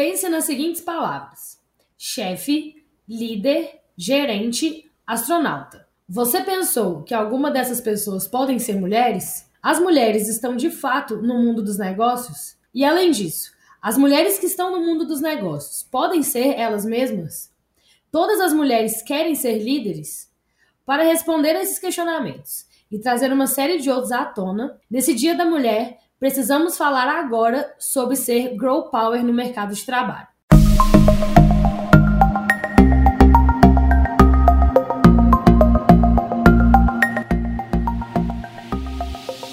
Pense nas seguintes palavras: chefe, líder, gerente, astronauta. Você pensou que alguma dessas pessoas podem ser mulheres? As mulheres estão de fato no mundo dos negócios? E além disso, as mulheres que estão no mundo dos negócios podem ser elas mesmas? Todas as mulheres querem ser líderes? Para responder a esses questionamentos e trazer uma série de outros à tona, nesse Dia da Mulher, precisamos falar agora sobre ser Grow Power no mercado de trabalho.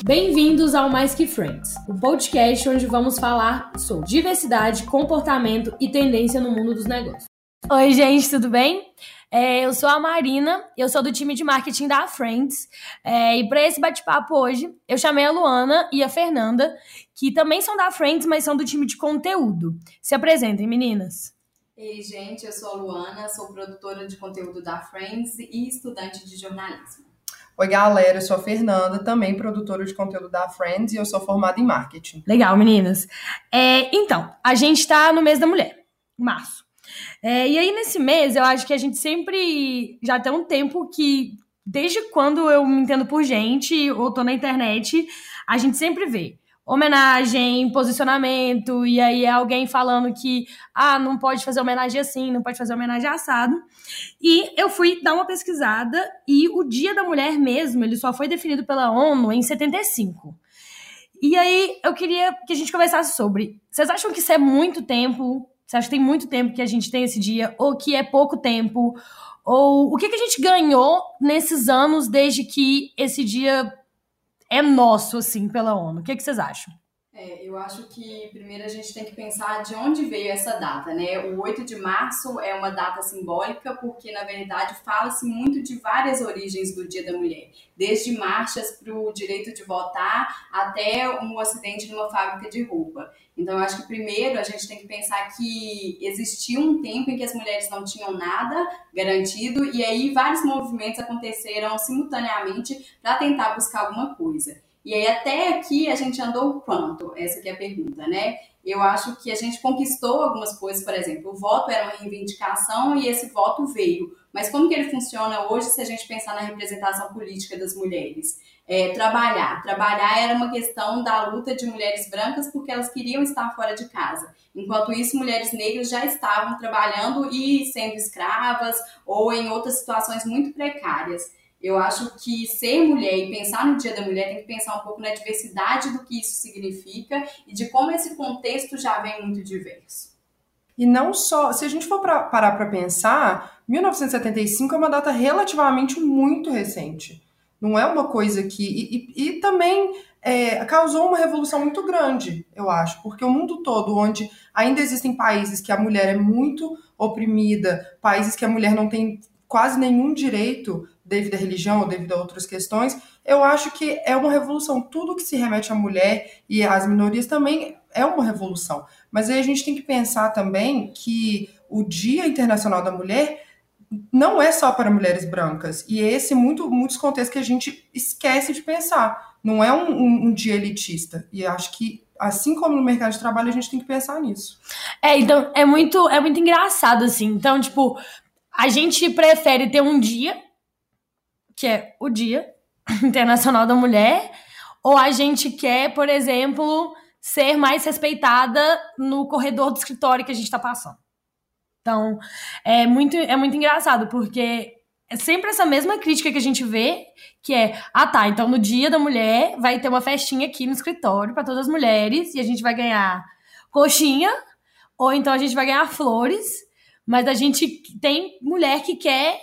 Bem-vindos ao Mais Que Friends, o um podcast onde vamos falar sobre diversidade, comportamento e tendência no mundo dos negócios. Oi, gente, tudo bem? É, eu sou a Marina, eu sou do time de marketing da Friends. É, e para esse bate-papo hoje, eu chamei a Luana e a Fernanda, que também são da Friends, mas são do time de conteúdo. Se apresentem, meninas. Ei, gente, eu sou a Luana, sou produtora de conteúdo da Friends e estudante de jornalismo. Oi, galera, eu sou a Fernanda, também produtora de conteúdo da Friends e eu sou formada em marketing. Legal, meninas. É, então, a gente está no mês da mulher, março. É, e aí, nesse mês, eu acho que a gente sempre já tem um tempo que, desde quando eu me entendo por gente ou tô na internet, a gente sempre vê homenagem, posicionamento, e aí é alguém falando que ah, não pode fazer homenagem assim, não pode fazer homenagem assado. E eu fui dar uma pesquisada e o Dia da Mulher mesmo, ele só foi definido pela ONU em 75. E aí eu queria que a gente conversasse sobre. Vocês acham que isso é muito tempo? Você acha que tem muito tempo que a gente tem esse dia? Ou que é pouco tempo? Ou o que, que a gente ganhou nesses anos desde que esse dia é nosso, assim, pela ONU. O que, que vocês acham? É, eu acho que primeiro a gente tem que pensar de onde veio essa data, né? O 8 de março é uma data simbólica porque, na verdade, fala-se muito de várias origens do Dia da Mulher, desde marchas para o direito de votar até um acidente numa fábrica de roupa. Então, eu acho que primeiro a gente tem que pensar que existia um tempo em que as mulheres não tinham nada garantido e aí vários movimentos aconteceram simultaneamente para tentar buscar alguma coisa. E aí até aqui a gente andou quanto? Essa que é a pergunta, né? Eu acho que a gente conquistou algumas coisas, por exemplo, o voto era uma reivindicação e esse voto veio. Mas como que ele funciona hoje se a gente pensar na representação política das mulheres? É, trabalhar. Trabalhar era uma questão da luta de mulheres brancas porque elas queriam estar fora de casa. Enquanto isso, mulheres negras já estavam trabalhando e sendo escravas ou em outras situações muito precárias. Eu acho que ser mulher e pensar no Dia da Mulher tem que pensar um pouco na diversidade do que isso significa e de como esse contexto já vem muito diverso. E não só, se a gente for pra, parar para pensar, 1975 é uma data relativamente muito recente. Não é uma coisa que. E, e, e também é, causou uma revolução muito grande, eu acho, porque o mundo todo, onde ainda existem países que a mulher é muito oprimida, países que a mulher não tem quase nenhum direito devido à religião ou devido a outras questões, eu acho que é uma revolução. Tudo que se remete à mulher e às minorias também é uma revolução. Mas aí a gente tem que pensar também que o Dia Internacional da Mulher não é só para mulheres brancas. E é esse muito, muitos contextos que a gente esquece de pensar. Não é um, um, um dia elitista. E acho que assim como no mercado de trabalho, a gente tem que pensar nisso. É, então, é muito, é muito engraçado, assim. Então, tipo, a gente prefere ter um dia, que é o Dia Internacional da Mulher, ou a gente quer, por exemplo, ser mais respeitada no corredor do escritório que a gente está passando. Então, é muito, é muito engraçado, porque é sempre essa mesma crítica que a gente vê, que é, ah tá, então no dia da mulher vai ter uma festinha aqui no escritório para todas as mulheres e a gente vai ganhar coxinha, ou então a gente vai ganhar flores, mas a gente tem mulher que quer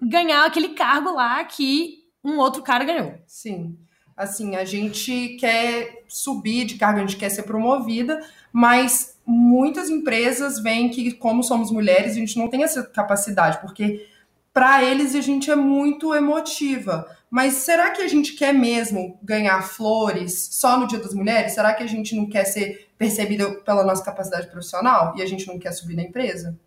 ganhar aquele cargo lá que um outro cara ganhou. Sim. Assim, a gente quer subir de cargo, a gente quer ser promovida, mas muitas empresas veem que, como somos mulheres, a gente não tem essa capacidade, porque para eles a gente é muito emotiva. Mas será que a gente quer mesmo ganhar flores só no Dia das Mulheres? Será que a gente não quer ser percebida pela nossa capacidade profissional e a gente não quer subir na empresa?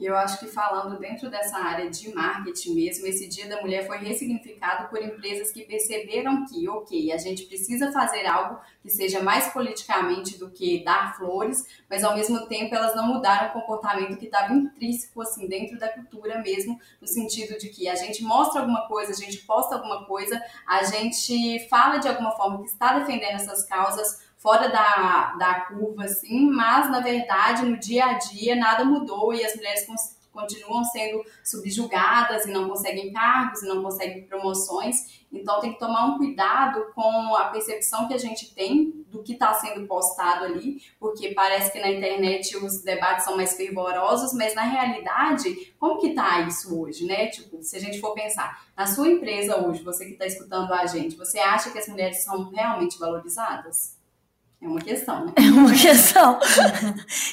E eu acho que falando dentro dessa área de marketing mesmo, esse Dia da Mulher foi ressignificado por empresas que perceberam que, ok, a gente precisa fazer algo que seja mais politicamente do que dar flores, mas ao mesmo tempo elas não mudaram o comportamento que estava intrínseco assim dentro da cultura mesmo, no sentido de que a gente mostra alguma coisa, a gente posta alguma coisa, a gente fala de alguma forma que está defendendo essas causas fora da, da curva, assim, mas na verdade no dia a dia nada mudou e as mulheres continuam sendo subjugadas e não conseguem cargos e não conseguem promoções. Então tem que tomar um cuidado com a percepção que a gente tem do que está sendo postado ali, porque parece que na internet os debates são mais fervorosos, mas na realidade, como que tá isso hoje, né? Tipo, se a gente for pensar, na sua empresa hoje, você que está escutando a gente, você acha que as mulheres são realmente valorizadas? É uma questão, né? É uma questão.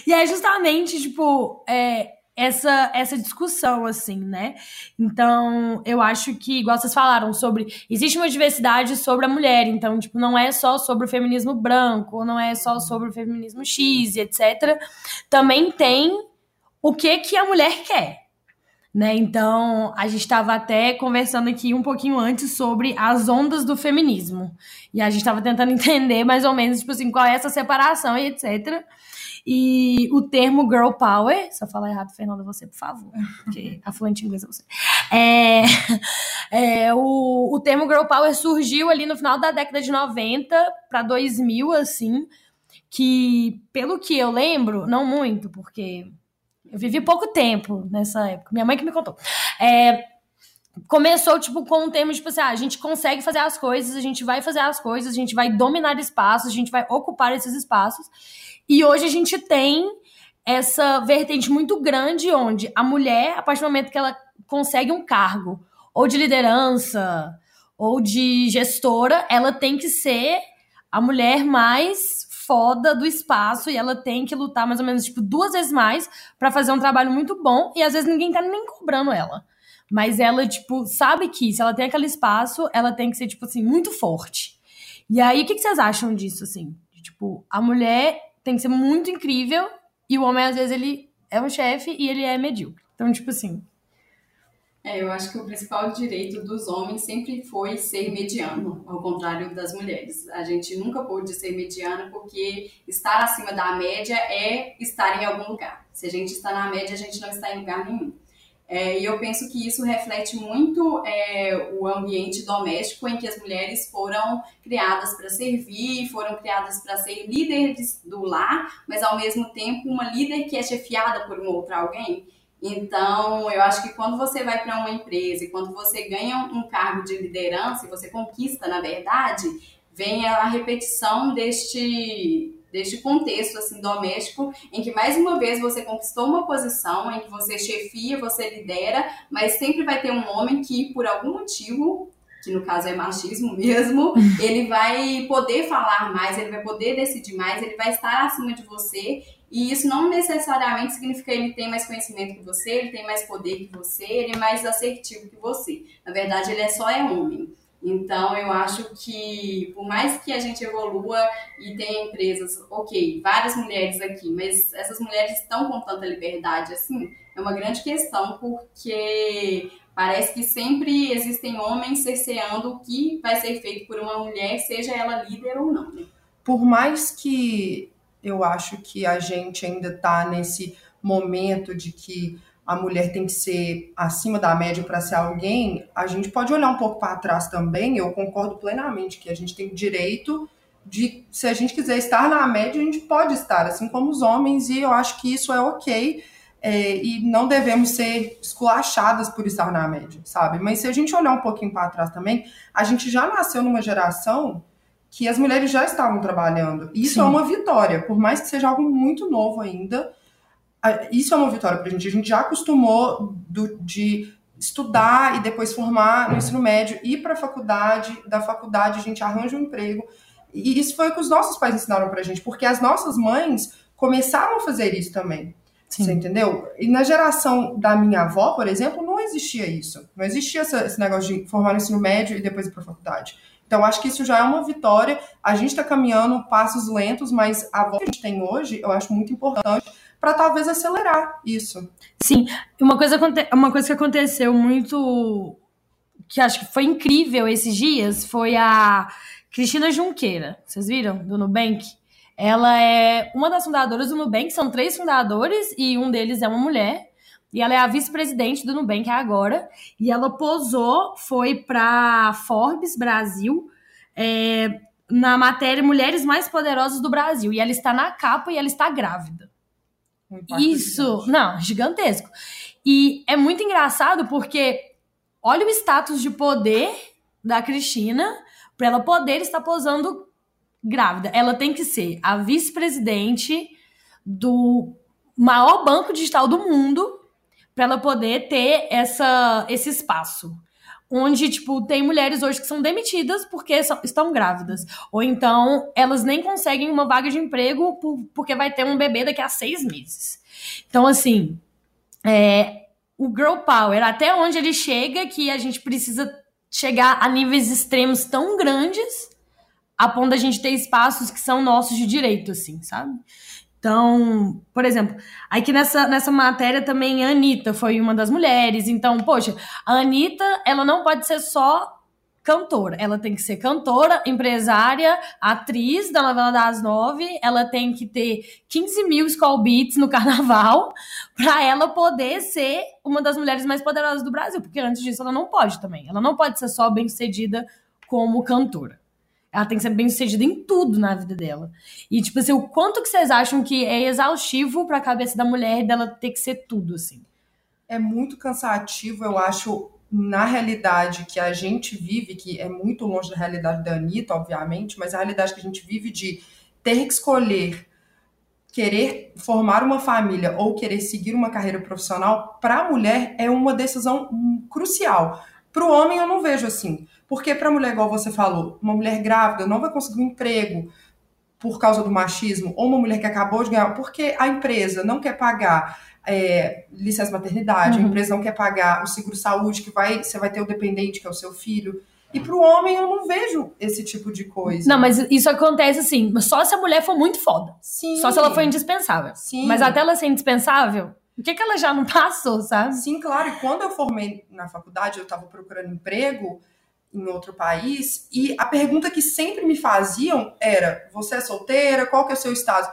e é justamente, tipo, é, essa, essa discussão, assim, né? Então, eu acho que, igual vocês falaram, sobre. Existe uma diversidade sobre a mulher, então, tipo, não é só sobre o feminismo branco, não é só sobre o feminismo X, etc. Também tem o que, que a mulher quer. Né? Então, a gente estava até conversando aqui um pouquinho antes sobre as ondas do feminismo. E a gente estava tentando entender mais ou menos, tipo assim, qual é essa separação e etc. E o termo girl power, se eu falar errado, Fernanda, você, por favor, porque a fluente inglês é você. É, é, o, o termo girl power surgiu ali no final da década de 90 para 2000, assim, que, pelo que eu lembro, não muito, porque eu vivi pouco tempo nessa época. Minha mãe que me contou. É, começou, tipo, com um termo, tipo assim, ah, a gente consegue fazer as coisas, a gente vai fazer as coisas, a gente vai dominar espaços, a gente vai ocupar esses espaços. E hoje a gente tem essa vertente muito grande onde a mulher, a partir do momento que ela consegue um cargo, ou de liderança, ou de gestora, ela tem que ser a mulher mais foda do espaço e ela tem que lutar mais ou menos tipo duas vezes mais para fazer um trabalho muito bom e às vezes ninguém tá nem cobrando ela. Mas ela tipo sabe que se ela tem aquele espaço, ela tem que ser tipo assim muito forte. E aí o que, que vocês acham disso assim? Tipo, a mulher tem que ser muito incrível e o homem às vezes ele é um chefe e ele é medíocre. Então, tipo assim, é, eu acho que o principal direito dos homens sempre foi ser mediano, ao contrário das mulheres. A gente nunca pôde ser mediano porque estar acima da média é estar em algum lugar. Se a gente está na média, a gente não está em lugar nenhum. É, e eu penso que isso reflete muito é, o ambiente doméstico em que as mulheres foram criadas para servir, foram criadas para ser líderes do lar, mas ao mesmo tempo uma líder que é chefiada por outro alguém. Então, eu acho que quando você vai para uma empresa e quando você ganha um cargo de liderança e você conquista, na verdade, vem a repetição deste deste contexto assim doméstico em que mais uma vez você conquistou uma posição em que você chefia, você lidera, mas sempre vai ter um homem que por algum motivo que no caso é machismo mesmo, ele vai poder falar mais, ele vai poder decidir mais, ele vai estar acima de você e isso não necessariamente significa que ele tem mais conhecimento que você, ele tem mais poder que você, ele é mais assertivo que você. Na verdade, ele é só é homem. Então, eu acho que, por mais que a gente evolua e tenha empresas, ok, várias mulheres aqui, mas essas mulheres estão com tanta liberdade assim, é uma grande questão, porque parece que sempre existem homens cerceando o que vai ser feito por uma mulher, seja ela líder ou não. Né? Por mais que eu acho que a gente ainda está nesse momento de que a mulher tem que ser acima da média para ser alguém, a gente pode olhar um pouco para trás também. Eu concordo plenamente que a gente tem direito de, se a gente quiser estar na média, a gente pode estar, assim como os homens, e eu acho que isso é ok. É, e não devemos ser esculachadas por estar na média, sabe? Mas se a gente olhar um pouquinho para trás também, a gente já nasceu numa geração que as mulheres já estavam trabalhando. Isso Sim. é uma vitória, por mais que seja algo muito novo ainda. Isso é uma vitória para a gente. A gente já acostumou do, de estudar e depois formar no ensino médio, ir para a faculdade, da faculdade a gente arranja um emprego. E isso foi o que os nossos pais ensinaram para a gente, porque as nossas mães começaram a fazer isso também. Sim. Você entendeu? E na geração da minha avó, por exemplo, não existia isso. Não existia esse negócio de formar no ensino médio e depois ir para a faculdade. Então, acho que isso já é uma vitória. A gente está caminhando passos lentos, mas a voz que a gente tem hoje, eu acho muito importante para talvez acelerar isso. Sim, uma coisa, uma coisa que aconteceu muito que acho que foi incrível esses dias foi a Cristina Junqueira. Vocês viram? Do Nubank. Ela é uma das fundadoras do Nubank, são três fundadores e um deles é uma mulher. E ela é a vice-presidente do Nubank agora. E ela posou, foi para Forbes Brasil, é, na matéria Mulheres Mais Poderosas do Brasil. E ela está na capa e ela está grávida. Isso, gigante. não, gigantesco. E é muito engraçado porque olha o status de poder da Cristina para ela poder estar posando grávida. Ela tem que ser a vice-presidente do maior banco digital do mundo para ela poder ter essa, esse espaço. Onde, tipo, tem mulheres hoje que são demitidas porque são, estão grávidas. Ou então elas nem conseguem uma vaga de emprego por, porque vai ter um bebê daqui a seis meses. Então, assim, é, o girl power, até onde ele chega, que a gente precisa chegar a níveis extremos tão grandes, a ponto da gente ter espaços que são nossos de direito, assim, sabe? Então, por exemplo, aqui nessa, nessa matéria também a Anitta foi uma das mulheres. Então, poxa, a Anitta, ela não pode ser só cantora. Ela tem que ser cantora, empresária, atriz da novela das nove. Ela tem que ter 15 mil Skull Beats no carnaval para ela poder ser uma das mulheres mais poderosas do Brasil. Porque antes disso ela não pode também. Ela não pode ser só bem sucedida como cantora. Ela tem que ser bem sucedida em tudo na vida dela. E, tipo assim, o quanto que vocês acham que é exaustivo para a cabeça da mulher dela ter que ser tudo, assim? É muito cansativo, eu acho, na realidade que a gente vive, que é muito longe da realidade da Anitta, obviamente, mas a realidade que a gente vive de ter que escolher querer formar uma família ou querer seguir uma carreira profissional, para a mulher é uma decisão crucial. Para o homem eu não vejo assim. Porque para mulher, igual você falou, uma mulher grávida não vai conseguir um emprego por causa do machismo, ou uma mulher que acabou de ganhar, porque a empresa não quer pagar é, licença maternidade, uhum. a empresa não quer pagar o seguro-saúde, que vai, você vai ter o dependente, que é o seu filho. E para o homem eu não vejo esse tipo de coisa. Não, mas isso acontece assim, só se a mulher for muito foda. Sim. Só se ela for indispensável. Sim. Mas até ela ser indispensável, o que, que ela já não passou, sabe? Sim, claro. E quando eu formei na faculdade, eu estava procurando emprego em outro país, e a pergunta que sempre me faziam era: você é solteira? Qual que é o seu estado?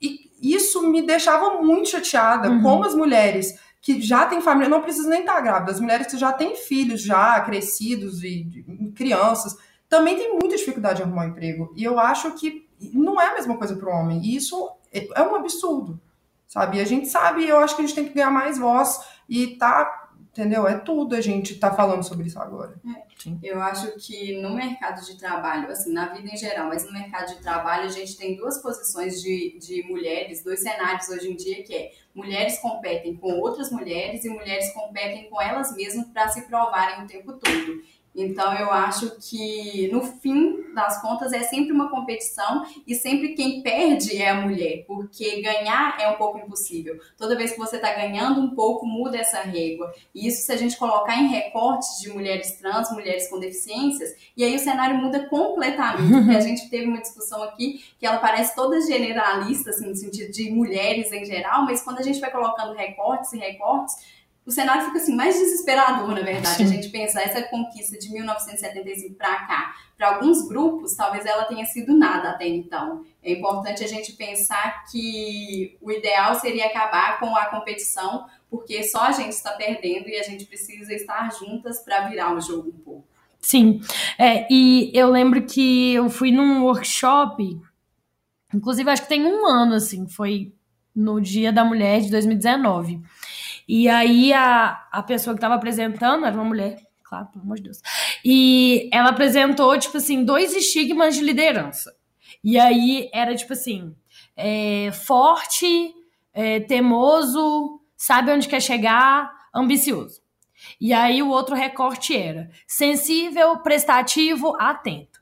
E isso me deixava muito chateada, uhum. como as mulheres que já têm família, não precisam nem estar grávidas, as mulheres que já têm filhos já crescidos e, e crianças, também têm muita dificuldade de arrumar um emprego. E eu acho que não é a mesma coisa para o homem. E isso é, é um absurdo, sabe? E a gente sabe, eu acho que a gente tem que ganhar mais voz e tá Entendeu? É tudo a gente tá falando sobre isso agora. É. Eu acho que no mercado de trabalho, assim, na vida em geral, mas no mercado de trabalho a gente tem duas posições de, de mulheres, dois cenários hoje em dia, que é mulheres competem com outras mulheres e mulheres competem com elas mesmas para se provarem o tempo todo. Então eu acho que no fim das contas é sempre uma competição e sempre quem perde é a mulher, porque ganhar é um pouco impossível. Toda vez que você está ganhando um pouco, muda essa régua. E isso se a gente colocar em recortes de mulheres trans, mulheres com deficiências, e aí o cenário muda completamente. Porque a gente teve uma discussão aqui que ela parece toda generalista, assim, no sentido de mulheres em geral, mas quando a gente vai colocando recortes e recortes, o cenário fica assim mais desesperador, na verdade. Sim. A gente pensa essa conquista de 1975 para cá, para alguns grupos, talvez ela tenha sido nada até então. É importante a gente pensar que o ideal seria acabar com a competição, porque só a gente está perdendo e a gente precisa estar juntas para virar o jogo um pouco. Sim, é, e eu lembro que eu fui num workshop, inclusive acho que tem um ano, assim, foi no Dia da Mulher de 2019. E aí a, a pessoa que estava apresentando era uma mulher, claro, pelo amor de Deus. E ela apresentou, tipo assim, dois estigmas de liderança. E aí era tipo assim: é, forte, é, temoso, sabe onde quer chegar, ambicioso. E aí o outro recorte era sensível, prestativo, atento.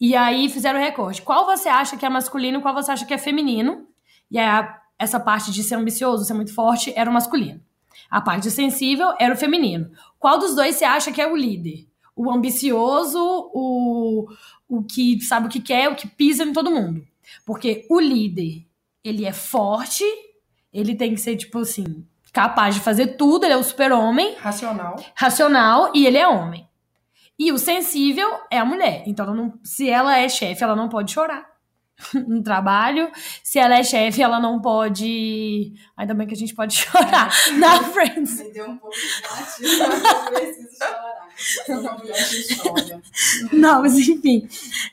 E aí fizeram o recorte. Qual você acha que é masculino, qual você acha que é feminino? E aí a essa parte de ser ambicioso, ser muito forte, era o masculino. A parte sensível era o feminino. Qual dos dois você acha que é o líder? O ambicioso, o, o que sabe o que quer, o que pisa em todo mundo. Porque o líder, ele é forte ele tem que ser, tipo assim, capaz de fazer tudo, ele é o super-homem, Racional. racional e ele é homem. E o sensível é a mulher. Então, não- se ela é chefe, ela não pode chorar no trabalho. Se ela é chefe, ela não pode. Ainda bem que a gente pode chorar na Friends. Me deu um pouco de gatilho, preciso chorar. Não, mas enfim.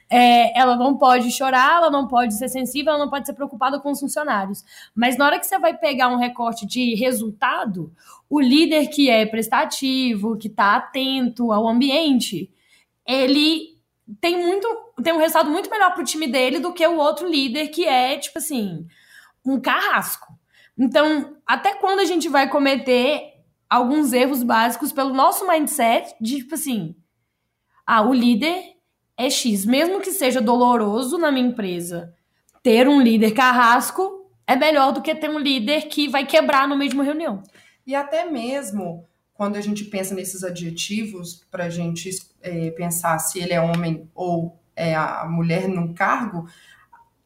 É, ela não pode chorar, ela não pode ser sensível, ela não pode ser preocupada com os funcionários. Mas na hora que você vai pegar um recorte de resultado, o líder que é prestativo, que está atento ao ambiente, ele tem muito tem um resultado muito melhor pro time dele do que o outro líder que é tipo assim um carrasco. Então, até quando a gente vai cometer alguns erros básicos pelo nosso mindset de tipo assim, ah, o líder é X, mesmo que seja doloroso na minha empresa, ter um líder carrasco é melhor do que ter um líder que vai quebrar no uma reunião. E até mesmo quando a gente pensa nesses adjetivos, para a gente é, pensar se ele é homem ou é a mulher num cargo,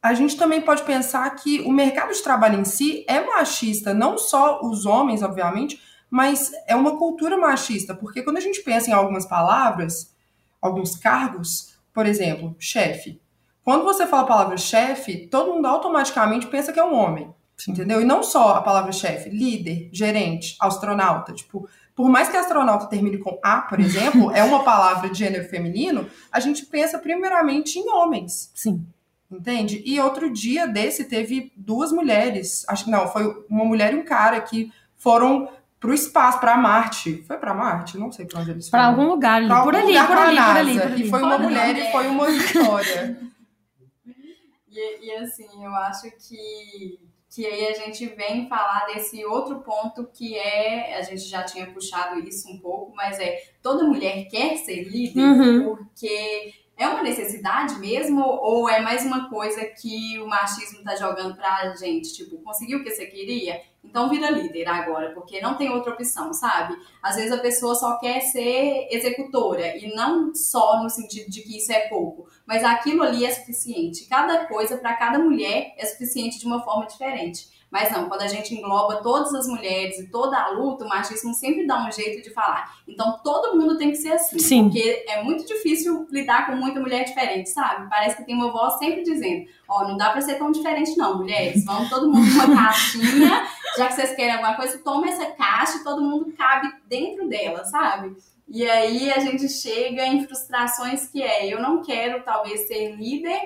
a gente também pode pensar que o mercado de trabalho em si é machista, não só os homens, obviamente, mas é uma cultura machista, porque quando a gente pensa em algumas palavras, alguns cargos, por exemplo, chefe. Quando você fala a palavra chefe, todo mundo automaticamente pensa que é um homem. Entendeu? E não só a palavra chefe, líder, gerente, astronauta. Tipo, por mais que astronauta termine com A, por exemplo, é uma palavra de gênero feminino, a gente pensa primeiramente em homens. Sim. Entende? E outro dia desse teve duas mulheres, acho que não, foi uma mulher e um cara que foram pro espaço, para Marte. Foi para Marte? Não sei para onde eles Para foram. algum lugar ali, Pra por algum ali, lugar por com a ali, por ali, por ali. E foi uma mulher e foi uma vitória. E, e, assim, eu acho que, que aí a gente vem falar desse outro ponto que é, a gente já tinha puxado isso um pouco, mas é toda mulher quer ser líder Uhum. porque é uma necessidade mesmo ou é mais uma coisa que o machismo tá jogando pra gente? Tipo, conseguiu o que você queria? Então vira líder agora, porque não tem outra opção, sabe? Às vezes a pessoa só quer ser executora e não só no sentido de que isso é pouco, mas aquilo ali é suficiente. Cada coisa para cada mulher é suficiente de uma forma diferente. Mas não, quando a gente engloba todas as mulheres e toda a luta, o machismo sempre dá um jeito de falar. Então todo mundo tem que ser assim, Sim. porque é muito difícil lidar com muita mulher diferente, sabe? Parece que tem uma voz sempre dizendo: Ó, não dá pra ser tão diferente, não, mulheres. Vamos todo mundo numa caixinha, já que vocês querem alguma coisa, toma essa caixa e todo mundo cabe dentro dela, sabe? E aí a gente chega em frustrações que é: eu não quero talvez ser líder,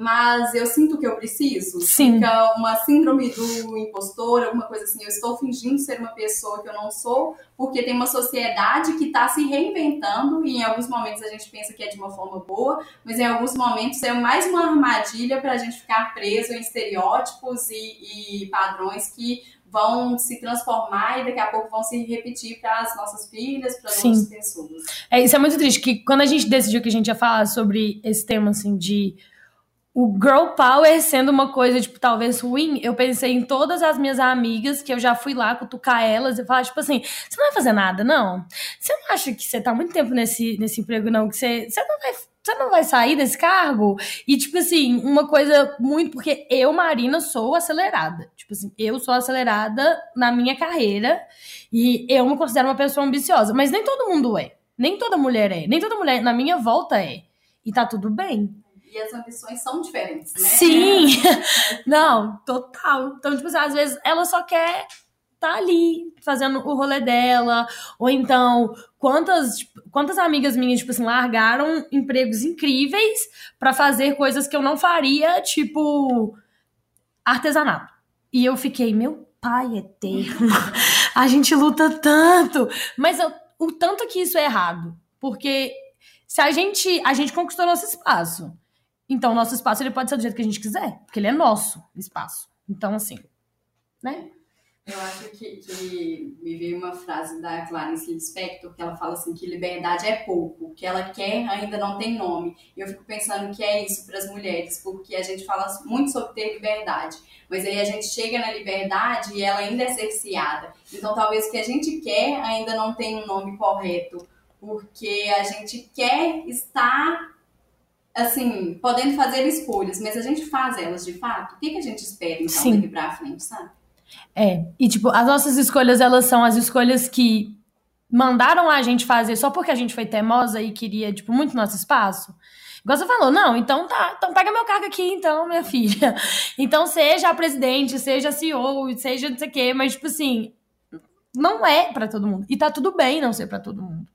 mas eu sinto que eu preciso. Sim. Fica uma síndrome do impostor, alguma coisa assim. Eu estou fingindo ser uma pessoa que eu não sou, porque tem uma sociedade que está se reinventando e em alguns momentos a gente pensa que é de uma forma boa, mas em alguns momentos é mais uma armadilha para a gente ficar preso em estereótipos e, e padrões que vão se transformar e daqui a pouco vão se repetir para as nossas filhas, para as outras pessoas. É, isso é muito triste, que quando a gente decidiu que a gente ia falar sobre esse tema, assim, de o girl power sendo uma coisa, tipo, talvez ruim, eu pensei em todas as minhas amigas que eu já fui lá cutucar elas e falar, tipo assim, você não vai fazer nada, não? Você não acha que você tá muito tempo nesse, nesse emprego, não? Que você, você não vai... Você não vai sair desse cargo? E, tipo assim, uma coisa muito. Porque eu, Marina, sou acelerada. Tipo assim, eu sou acelerada na minha carreira. E eu me considero uma pessoa ambiciosa. Mas nem todo mundo é. Nem toda mulher é. Nem toda mulher na minha volta é. E tá tudo bem. E as ambições são diferentes, né? Sim! Não, total. Então, tipo assim, às vezes ela só quer tá ali fazendo o rolê dela. Ou então, quantas, tipo, quantas amigas minhas, tipo assim, largaram empregos incríveis pra fazer coisas que eu não faria, tipo artesanato. E eu fiquei, meu pai eterno, a gente luta tanto. Mas eu- o tanto que isso é errado. Porque se a gente, a gente conquistou nosso espaço. Então, nosso espaço ele pode ser do jeito que a gente quiser, porque ele é nosso espaço. Então, assim, né? Eu acho que, que me veio uma frase da Clarice Lispector que ela fala assim que liberdade é pouco, o que ela quer ainda não tem nome. E eu fico pensando que é isso para as mulheres, porque a gente fala muito sobre ter liberdade, mas aí a gente chega na liberdade e ela ainda é cerceada. Então talvez o que a gente quer ainda não tem um nome correto, porque a gente quer estar assim, podendo fazer escolhas, mas a gente faz elas de fato. O que, que a gente espera então Sim. daqui pra frente, sabe? É, e tipo, as nossas escolhas, elas são as escolhas que mandaram a gente fazer só porque a gente foi teimosa e queria, tipo, muito nosso espaço. Igual você falou, não, então tá, então pega meu cargo aqui, então, minha filha. Então seja a presidente, seja a CEO, seja não sei o quê, mas, tipo assim, não é para todo mundo. E tá tudo bem não ser para todo mundo.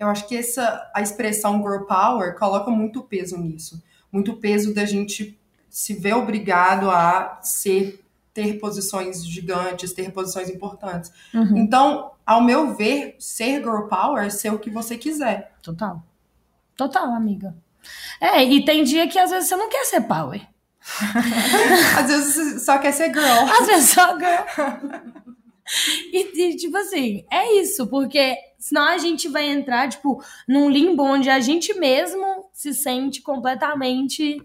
Eu acho que essa a expressão girl power coloca muito peso nisso. Muito peso da gente se ver obrigado a ser ter posições gigantes, ter posições importantes. Uhum. Então, ao meu ver, ser girl power é ser o que você quiser. Total. Total, amiga. É, e tem dia que às vezes você não quer ser power. às vezes você só quer ser girl. Às vezes só girl. E, e, tipo assim, é isso, porque senão a gente vai entrar, tipo, num limbo onde a gente mesmo se sente completamente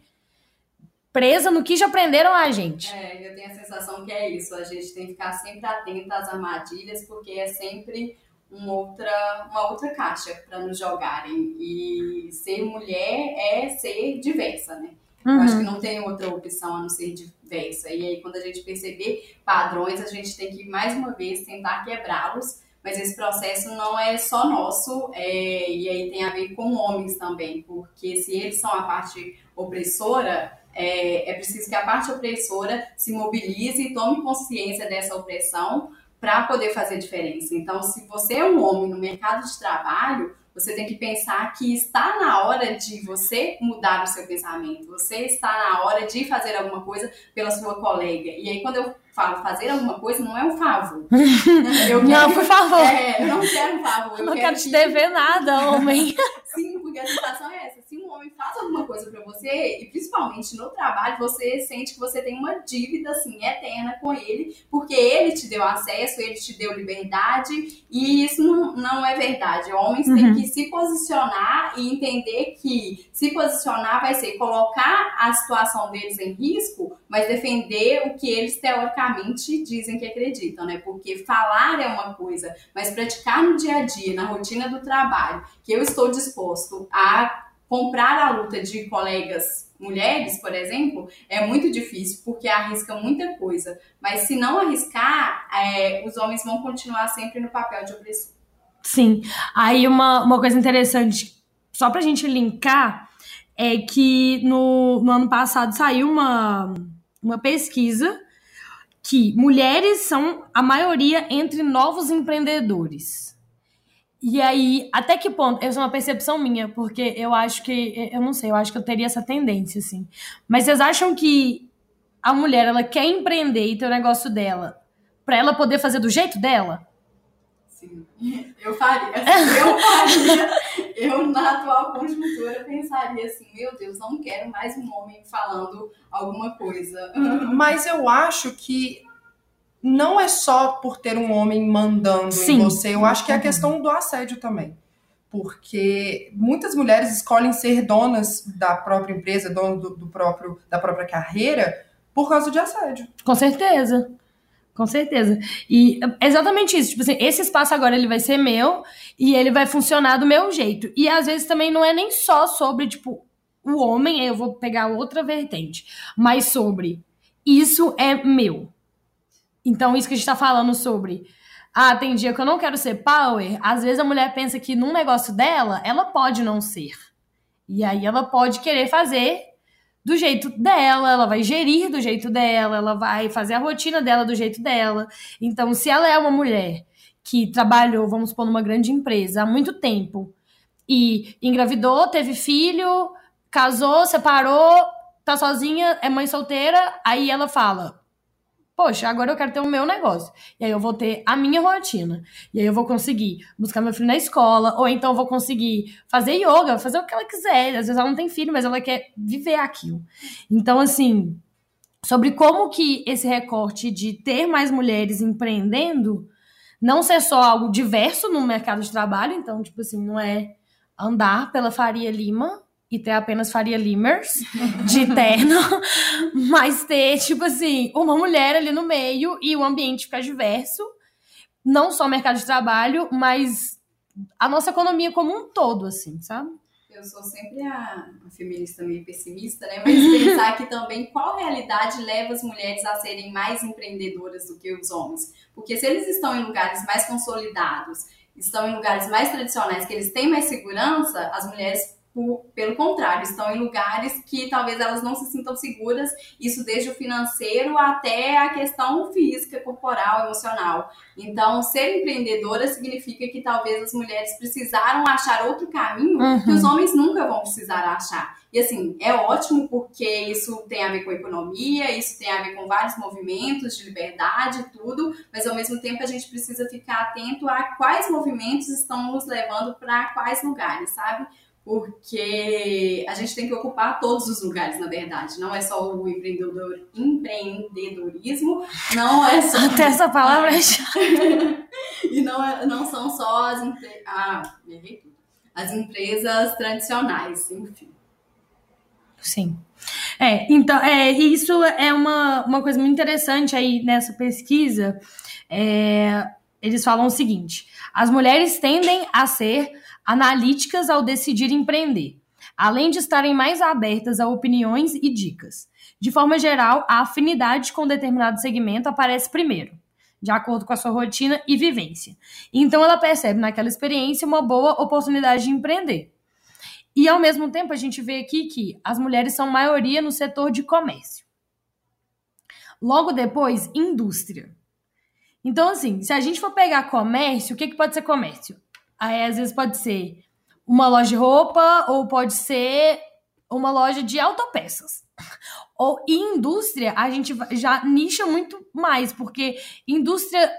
presa no que já aprenderam a gente. É, eu tenho a sensação que é isso. A gente tem que ficar sempre atento às armadilhas, porque é sempre uma outra, uma outra caixa para nos jogarem. E ser mulher é ser diversa, né? Uhum. Eu acho que não tem outra opção a não ser diversa. E aí, quando a gente perceber padrões, a gente tem que, mais uma vez, tentar quebrá-los. Mas esse processo não é só nosso, é, e aí tem a ver com homens também, porque se eles são a parte opressora, é, é preciso que a parte opressora se mobilize e tome consciência dessa opressão para poder fazer diferença. Então, se você é um homem no mercado de trabalho, você tem que pensar que está na hora de você mudar o seu pensamento. Você está na hora de fazer alguma coisa pela sua colega. E aí, quando eu falo fazer alguma coisa, não é um favor. Eu quero, não, por favor. É, eu não quero um favor. Eu não quero, quero te dever nada, homem. Sim, porque a situação é essa. Homem faz alguma coisa para você, e principalmente no trabalho, você sente que você tem uma dívida, assim, eterna com ele, porque ele te deu acesso, ele te deu liberdade, e isso não, não é verdade. Homens uhum. têm que se posicionar e entender que se posicionar vai ser colocar a situação deles em risco, mas defender o que eles teoricamente dizem que acreditam, né? Porque falar é uma coisa, mas praticar no dia a dia, na rotina do trabalho, que eu estou disposto a comprar a luta de colegas mulheres, por exemplo, é muito difícil porque arrisca muita coisa. Mas se não arriscar, é, os homens vão continuar sempre no papel de opressor. Sim. Aí uma, uma coisa interessante, só pra gente linkar, é que no, no ano passado saiu uma, uma pesquisa que mulheres são a maioria entre novos empreendedores. E aí, até que ponto? Essa é uma percepção minha, porque eu acho que. Eu não sei, eu acho que eu teria essa tendência, assim. Mas vocês acham que a mulher, ela quer empreender e ter o negócio dela para ela poder fazer do jeito dela? Sim. Eu faria. Assim, eu faria. eu, na atual conjuntura, pensaria assim: meu Deus, não quero mais um homem falando alguma coisa. Mas eu acho que não é só por ter um homem mandando Sim. em você, eu acho que é a questão do assédio também. Porque muitas mulheres escolhem ser donas da própria empresa, donas do, do próprio, da própria carreira, por causa de assédio. Com certeza. Com certeza. E é exatamente isso. Tipo assim, esse espaço agora ele vai ser meu e ele vai funcionar do meu jeito. E às vezes também não é nem só sobre, tipo, o homem, eu vou pegar outra vertente, mas sobre isso é meu. Então, isso que a gente tá falando sobre. Ah, tem dia que eu não quero ser power. Às vezes a mulher pensa que num negócio dela, ela pode não ser. E aí ela pode querer fazer do jeito dela, ela vai gerir do jeito dela, ela vai fazer a rotina dela do jeito dela. Então, se ela é uma mulher que trabalhou, vamos supor, numa grande empresa há muito tempo e engravidou, teve filho, casou, separou, tá sozinha, é mãe solteira, aí ela fala: poxa, agora eu quero ter o meu negócio. E aí eu vou ter a minha rotina. E aí eu vou conseguir buscar meu filho na escola, ou então eu vou conseguir fazer yoga, fazer o que ela quiser. Às vezes ela não tem filho, mas ela quer viver aquilo. Então, assim, sobre como que esse recorte de ter mais mulheres empreendendo não ser só algo diverso no mercado de trabalho, então, tipo assim, não é andar pela Faria Lima e ter apenas Faria Limers de terno, mas ter, tipo assim, uma mulher ali no meio e o ambiente ficar diverso. Não só o mercado de trabalho, mas a nossa economia como um todo, assim, sabe? eu sou sempre a, a, feminista meio pessimista, né? Mas pensar que também qual realidade leva as mulheres a serem mais empreendedoras do que os homens. Porque se eles estão em lugares mais consolidados, estão em lugares mais tradicionais, que eles têm mais segurança, as mulheres pelo contrário, estão em lugares que talvez elas não se sintam seguras, isso desde o financeiro até a questão física, corporal, emocional. Então, ser empreendedora significa que talvez as mulheres precisaram achar outro caminho uhum. que os homens nunca vão precisar achar. E assim, é ótimo porque isso tem a ver com economia, isso tem a ver com vários movimentos de liberdade e tudo, mas ao mesmo tempo a gente precisa ficar atento a quais movimentos estão nos levando para quais lugares, sabe? Porque a gente tem que ocupar todos os lugares, na verdade. Não é só o empreendedor, empreendedorismo, não é só. Até essa palavra é chata. e não, é, não são só as, ah, as empresas tradicionais, enfim. Sim. É, então, é, isso é uma, uma coisa muito interessante aí nessa pesquisa. É, eles falam o seguinte: as mulheres tendem a ser analíticas ao decidir empreender, além de estarem mais abertas a opiniões e dicas. De forma geral, a afinidade com determinado segmento aparece primeiro, de acordo com a sua rotina e vivência. Então ela percebe naquela experiência uma boa oportunidade de empreender. E ao mesmo tempo a gente vê aqui que as mulheres são maioria no setor de comércio. Logo depois, indústria. Então, assim, se a gente for pegar comércio, o que, que pode ser comércio? Aí, às vezes, pode ser uma loja de roupa ou pode ser uma loja de autopeças. Ou em indústria, a gente já nicha muito mais, porque indústria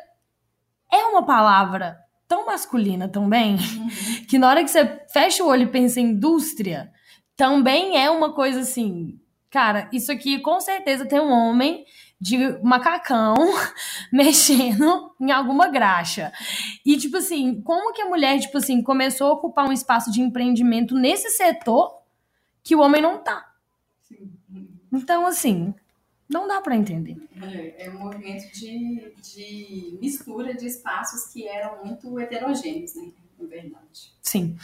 é uma palavra tão masculina também, uhum. que na hora que você fecha o olho e pensa em indústria, também é uma coisa assim, cara, isso aqui com certeza tem um homem de macacão mexendo em alguma graxa. E, tipo assim, como que a mulher, tipo assim, começou a ocupar um espaço de empreendimento nesse setor que o homem não tá? Sim. Então, assim, não dá para entender. É, é um movimento de, de mistura de espaços que eram muito heterogêneos, né? Na verdade. Sim.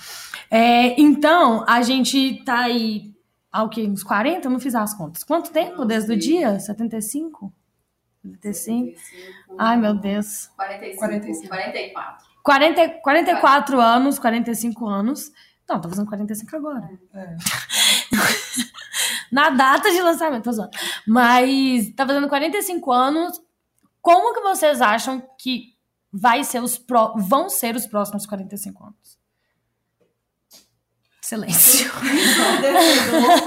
É, então, a gente tá aí ao que? Uns 40? Eu não fiz as contas. Quanto tempo desde o dia? 75? 75? 75 Ai, meu Deus. 45, 45. 44. 40, 44 anos, 45 anos. Não, tô fazendo 45 agora. É. Na data de lançamento, tô zoando. Mas tá fazendo 45 anos. Como que vocês acham que vai ser os pro... vão ser os próximos 45 anos? Silêncio.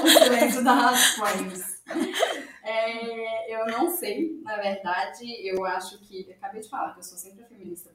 o silêncio mães. É, eu não sei, na verdade, eu acho que. Eu acabei de falar que eu sou sempre a feminista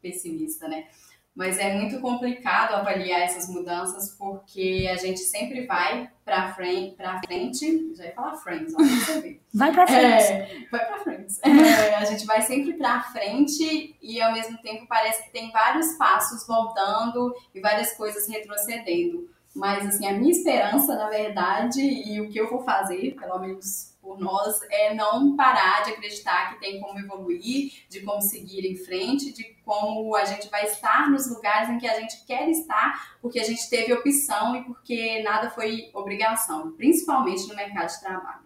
pessimista, né? Mas é muito complicado avaliar essas mudanças porque a gente sempre vai para frente, pra frente. Já ia falar friends, ver. Vai para frente. É, vai para frente. É, a gente vai sempre para frente e ao mesmo tempo parece que tem vários passos voltando e várias coisas retrocedendo. Mas assim, a minha esperança, na verdade, e o que eu vou fazer, pelo menos por nós é não parar de acreditar que tem como evoluir, de como seguir em frente, de como a gente vai estar nos lugares em que a gente quer estar, porque a gente teve opção e porque nada foi obrigação, principalmente no mercado de trabalho.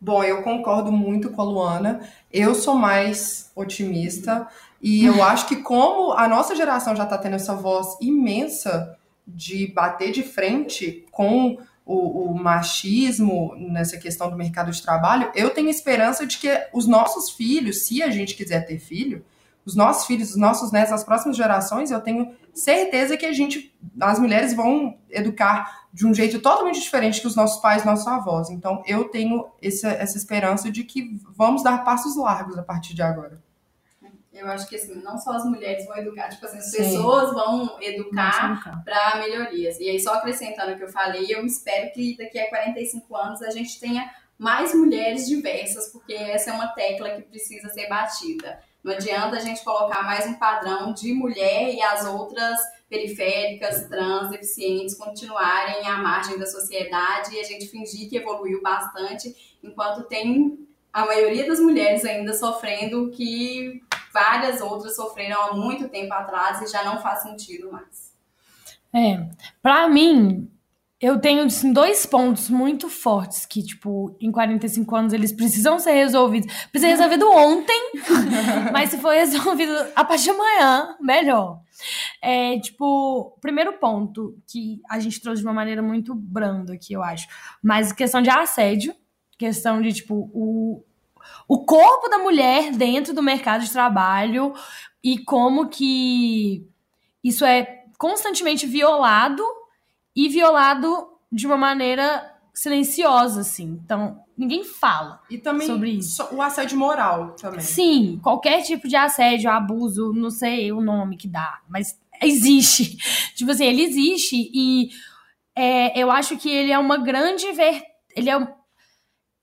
Bom, eu concordo muito com a Luana. Eu sou mais otimista e eu acho que como a nossa geração já está tendo essa voz imensa de bater de frente com o, o, machismo nessa questão do mercado de trabalho, eu tenho esperança de que os nossos filhos, se a gente quiser ter filho, os nossos filhos, os nossos netos, as próximas gerações, eu tenho certeza que a gente, as mulheres vão educar de um jeito totalmente diferente que os nossos pais, nossos avós. Então, eu tenho essa, essa esperança de que vamos dar passos largos a partir de agora. Eu acho que assim, não só as mulheres vão educar, tipo assim, as Sim. pessoas vão educar para melhorias. E aí, só acrescentando o que eu falei, eu espero que daqui a 45 anos a gente tenha mais mulheres diversas, porque essa é uma tecla que precisa ser batida. Não adianta a gente colocar mais um padrão de mulher e as outras periféricas, trans, deficientes continuarem à margem da sociedade e a gente fingir que evoluiu bastante, enquanto tem a maioria das mulheres ainda sofrendo que várias outras sofreram há muito tempo atrás e já não faz sentido mais. É, pra mim, eu tenho assim, dois pontos muito fortes que, tipo, em 45 anos eles precisam ser resolvidos. Precisa ser resolvido ontem, mas se for resolvido a partir de amanhã, melhor. É, tipo, primeiro ponto que a gente trouxe de uma maneira muito branda aqui, eu acho. Mas questão de assédio, questão de, tipo, o, o corpo da mulher dentro do mercado de trabalho e como que isso é constantemente violado e violado de uma maneira silenciosa, assim. Então, ninguém fala E também sobre isso. so- o assédio moral também. Sim, qualquer tipo de assédio, abuso, não sei o nome que dá, mas existe. tipo assim, ele existe e é, eu acho que ele é uma grande ver... ele é um...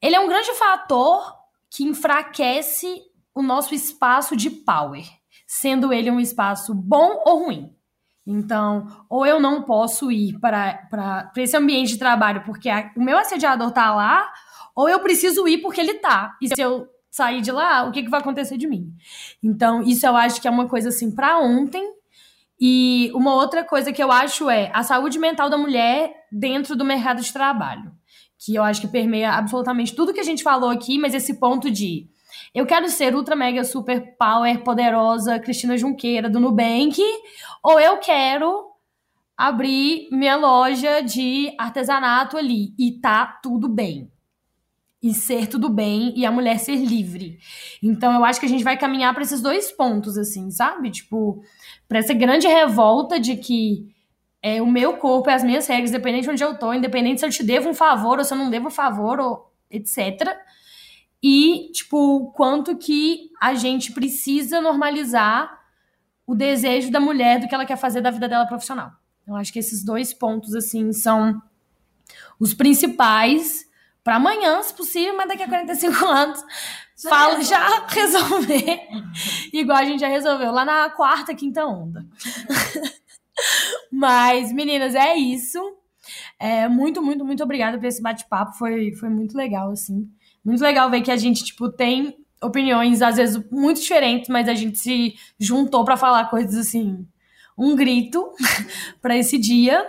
ele é um grande fator que enfraquece o nosso espaço de power, sendo ele um espaço bom ou ruim. Então, ou eu não posso ir para esse ambiente de trabalho porque a- o meu assediador tá lá, ou eu preciso ir porque ele tá. E se eu sair de lá, o que, que vai acontecer de mim? Então, isso eu acho que é uma coisa assim para ontem. E uma outra coisa que eu acho é a saúde mental da mulher dentro do mercado de trabalho. Que eu acho que permeia absolutamente tudo que a gente falou aqui, mas esse ponto de eu quero ser ultra mega super power poderosa Cristina Junqueira do Nubank, ou eu quero abrir minha loja de artesanato ali e tá tudo bem. E ser tudo bem e a mulher ser livre. Então eu acho que a gente vai caminhar para esses dois pontos assim, sabe? Tipo, para essa grande revolta de que é o meu corpo e as minhas regras, independente de onde eu tô, independente se eu te devo um favor ou se eu não devo um favor ou etc. E, tipo, quanto que a gente precisa normalizar o desejo da mulher do que ela quer fazer da vida dela profissional. Eu acho que esses dois pontos, assim, são os principais para amanhã, se possível, mas daqui a 45 anos, fala, já resolver, igual a gente já resolveu lá na quarta, quinta onda. mas, meninas, é isso. É, muito, muito, muito obrigada por esse bate-papo. Foi, foi muito legal, assim. Muito legal ver que a gente, tipo, tem opiniões, às vezes, muito diferentes, mas a gente se juntou para falar coisas assim, um grito para esse dia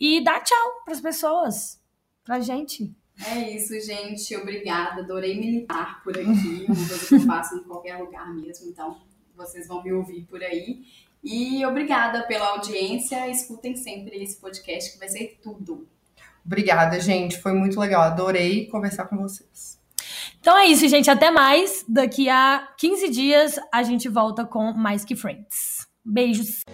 e dar tchau para as pessoas, pra gente. É isso, gente. Obrigada. Adorei militar por aqui. Uma coisa que eu faço em qualquer lugar mesmo. Então, vocês vão me ouvir por aí. E obrigada pela audiência. Escutem sempre esse podcast que vai ser tudo. Obrigada, gente. Foi muito legal. Adorei conversar com vocês. Então é isso, gente. Até mais. Daqui a 15 dias a gente volta com Mais Que Friends. Beijos.